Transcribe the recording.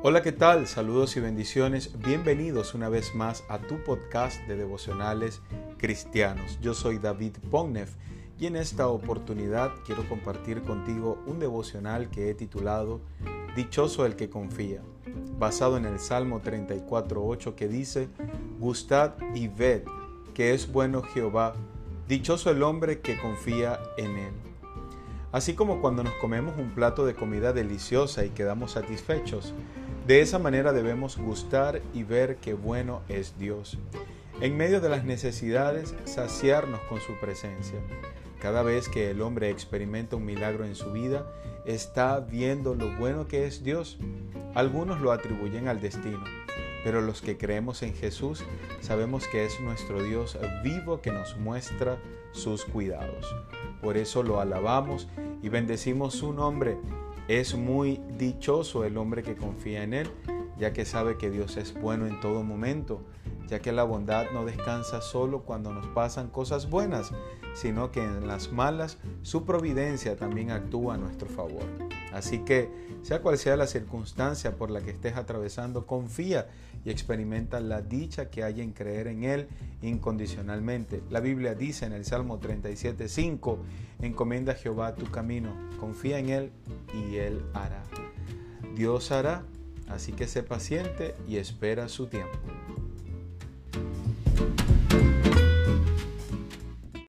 Hola, ¿qué tal? Saludos y bendiciones. Bienvenidos una vez más a tu podcast de devocionales cristianos. Yo soy David Pognev y en esta oportunidad quiero compartir contigo un devocional que he titulado Dichoso el que confía, basado en el Salmo 34.8 que dice, Gustad y ved que es bueno Jehová, dichoso el hombre que confía en él. Así como cuando nos comemos un plato de comida deliciosa y quedamos satisfechos, de esa manera debemos gustar y ver qué bueno es Dios. En medio de las necesidades, saciarnos con su presencia. Cada vez que el hombre experimenta un milagro en su vida, está viendo lo bueno que es Dios. Algunos lo atribuyen al destino, pero los que creemos en Jesús sabemos que es nuestro Dios vivo que nos muestra sus cuidados. Por eso lo alabamos y bendecimos su nombre. Es muy dichoso el hombre que confía en Él, ya que sabe que Dios es bueno en todo momento, ya que la bondad no descansa solo cuando nos pasan cosas buenas, sino que en las malas su providencia también actúa a nuestro favor. Así que, sea cual sea la circunstancia por la que estés atravesando, confía y experimenta la dicha que hay en creer en Él incondicionalmente. La Biblia dice en el Salmo 37.5, encomienda a Jehová tu camino, confía en Él y Él hará. Dios hará, así que sé paciente y espera su tiempo.